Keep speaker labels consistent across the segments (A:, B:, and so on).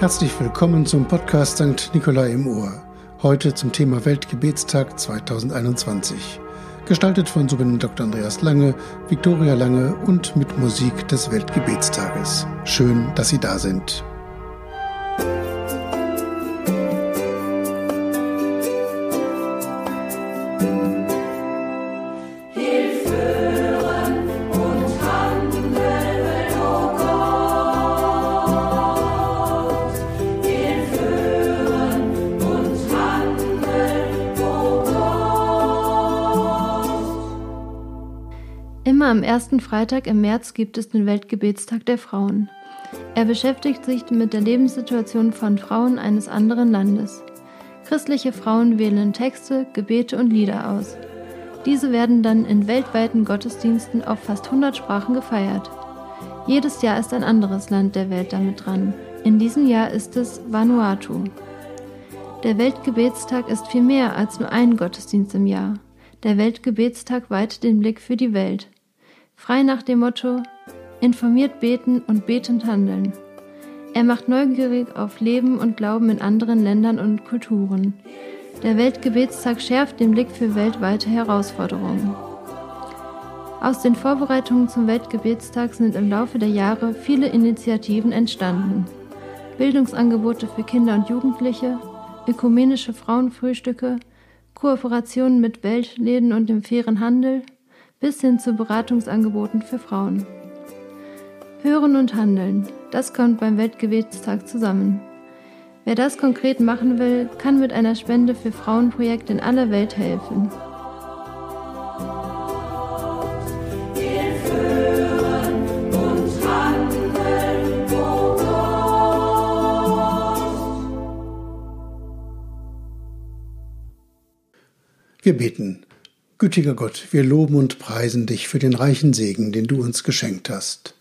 A: Herzlich willkommen zum Podcast St. Nikolai im Ohr. Heute zum Thema Weltgebetstag 2021. Gestaltet von Superintendent Dr. Andreas Lange, Viktoria Lange und mit Musik des Weltgebetstages. Schön, dass Sie da sind.
B: Immer am ersten Freitag im März gibt es den Weltgebetstag der Frauen. Er beschäftigt sich mit der Lebenssituation von Frauen eines anderen Landes. Christliche Frauen wählen Texte, Gebete und Lieder aus. Diese werden dann in weltweiten Gottesdiensten auf fast 100 Sprachen gefeiert. Jedes Jahr ist ein anderes Land der Welt damit dran. In diesem Jahr ist es Vanuatu. Der Weltgebetstag ist viel mehr als nur ein Gottesdienst im Jahr. Der Weltgebetstag weitet den Blick für die Welt. Frei nach dem Motto informiert beten und betend handeln. Er macht neugierig auf Leben und Glauben in anderen Ländern und Kulturen. Der Weltgebetstag schärft den Blick für weltweite Herausforderungen. Aus den Vorbereitungen zum Weltgebetstag sind im Laufe der Jahre viele Initiativen entstanden. Bildungsangebote für Kinder und Jugendliche, ökumenische Frauenfrühstücke, Kooperationen mit Weltläden und dem fairen Handel bis hin zu Beratungsangeboten für Frauen. Hören und Handeln, das kommt beim Weltgebetstag zusammen. Wer das konkret machen will, kann mit einer Spende für Frauenprojekte in aller Welt helfen.
A: Wir beten. Gütiger Gott, wir loben und preisen dich für den reichen Segen, den du uns geschenkt hast.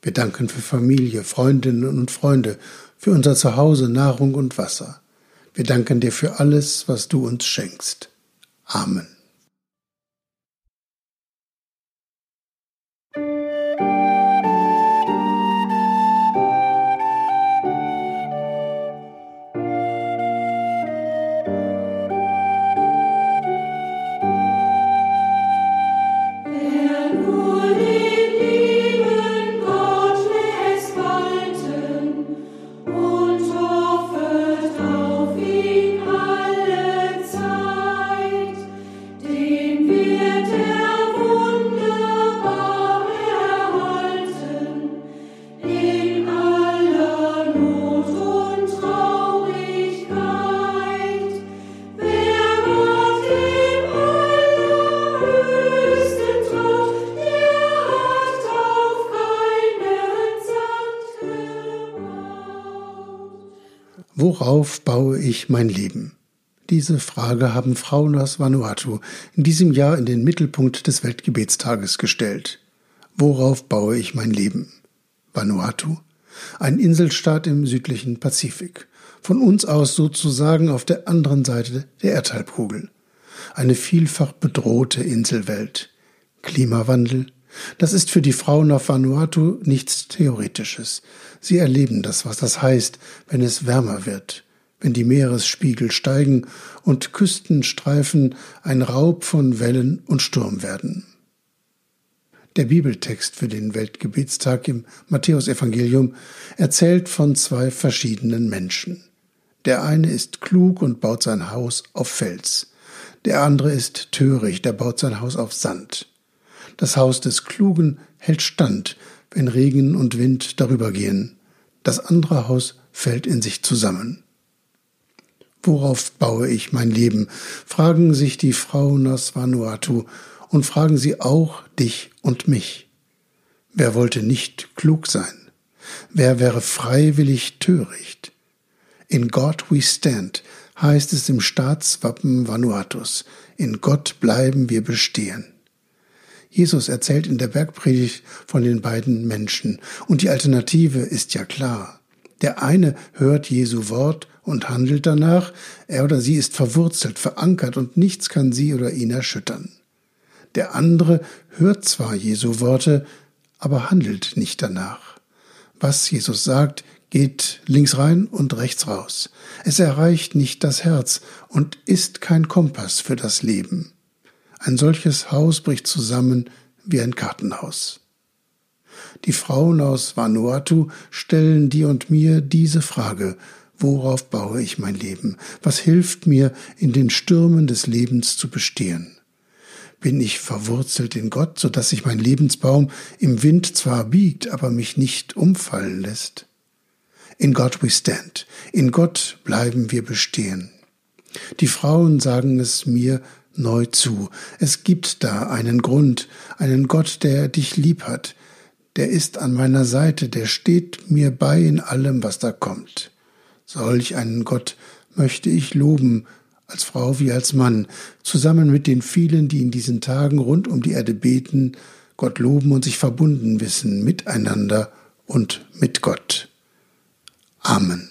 A: Wir danken für Familie, Freundinnen und Freunde, für unser Zuhause, Nahrung und Wasser. Wir danken dir für alles, was du uns schenkst. Amen. Worauf baue ich mein Leben? Diese Frage haben Frauen aus Vanuatu in diesem Jahr in den Mittelpunkt des Weltgebetstages gestellt. Worauf baue ich mein Leben? Vanuatu? Ein Inselstaat im südlichen Pazifik. Von uns aus sozusagen auf der anderen Seite der Erdhalbkugel. Eine vielfach bedrohte Inselwelt. Klimawandel, das ist für die Frauen auf Vanuatu nichts Theoretisches. Sie erleben das, was das heißt, wenn es wärmer wird, wenn die Meeresspiegel steigen und Küstenstreifen ein Raub von Wellen und Sturm werden. Der Bibeltext für den Weltgebetstag im Matthäusevangelium erzählt von zwei verschiedenen Menschen. Der eine ist klug und baut sein Haus auf Fels. Der andere ist töricht, er baut sein Haus auf Sand. Das Haus des Klugen hält stand, wenn Regen und Wind darüber gehen. Das andere Haus fällt in sich zusammen. Worauf baue ich mein Leben? fragen sich die Frauen aus Vanuatu und fragen sie auch dich und mich. Wer wollte nicht klug sein? Wer wäre freiwillig töricht? In God we stand heißt es im Staatswappen Vanuatus. In Gott bleiben wir bestehen. Jesus erzählt in der Bergpredigt von den beiden Menschen. Und die Alternative ist ja klar. Der eine hört Jesu Wort und handelt danach, er oder sie ist verwurzelt, verankert und nichts kann sie oder ihn erschüttern. Der andere hört zwar Jesu Worte, aber handelt nicht danach. Was Jesus sagt, geht links rein und rechts raus. Es erreicht nicht das Herz und ist kein Kompass für das Leben. Ein solches Haus bricht zusammen wie ein Kartenhaus. Die Frauen aus Vanuatu stellen dir und mir diese Frage, worauf baue ich mein Leben? Was hilft mir, in den Stürmen des Lebens zu bestehen? Bin ich verwurzelt in Gott, so dass sich mein Lebensbaum im Wind zwar biegt, aber mich nicht umfallen lässt? In God we stand. In Gott bleiben wir bestehen. Die Frauen sagen es mir neu zu. Es gibt da einen Grund, einen Gott, der dich lieb hat. Der ist an meiner Seite, der steht mir bei in allem, was da kommt. Solch einen Gott möchte ich loben, als Frau wie als Mann, zusammen mit den vielen, die in diesen Tagen rund um die Erde beten, Gott loben und sich verbunden wissen miteinander und mit Gott. Amen.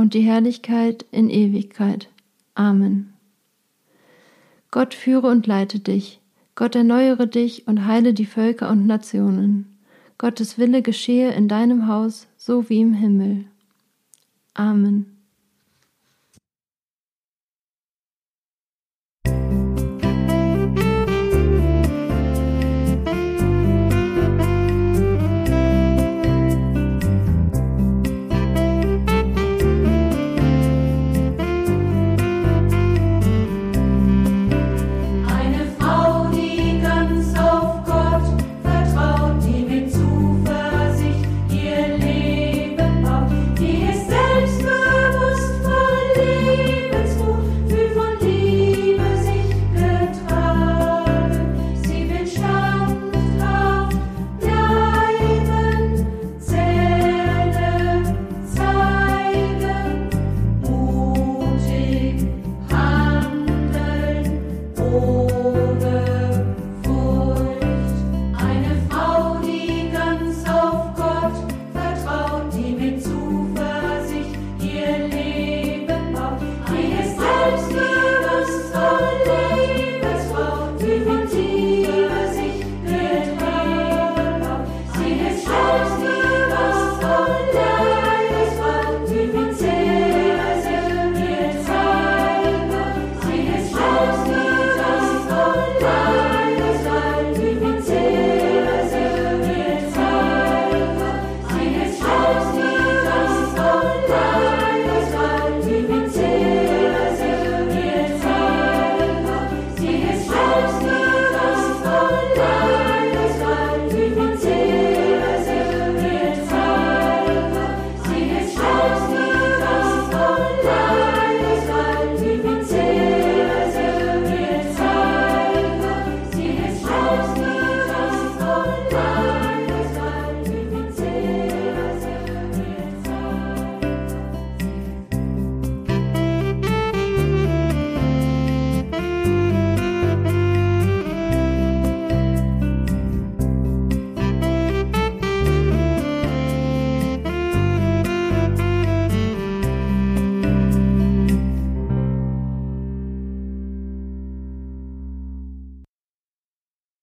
B: und die Herrlichkeit in Ewigkeit. Amen. Gott führe und leite dich, Gott erneuere dich und heile die Völker und Nationen. Gottes Wille geschehe in deinem Haus so wie im Himmel. Amen.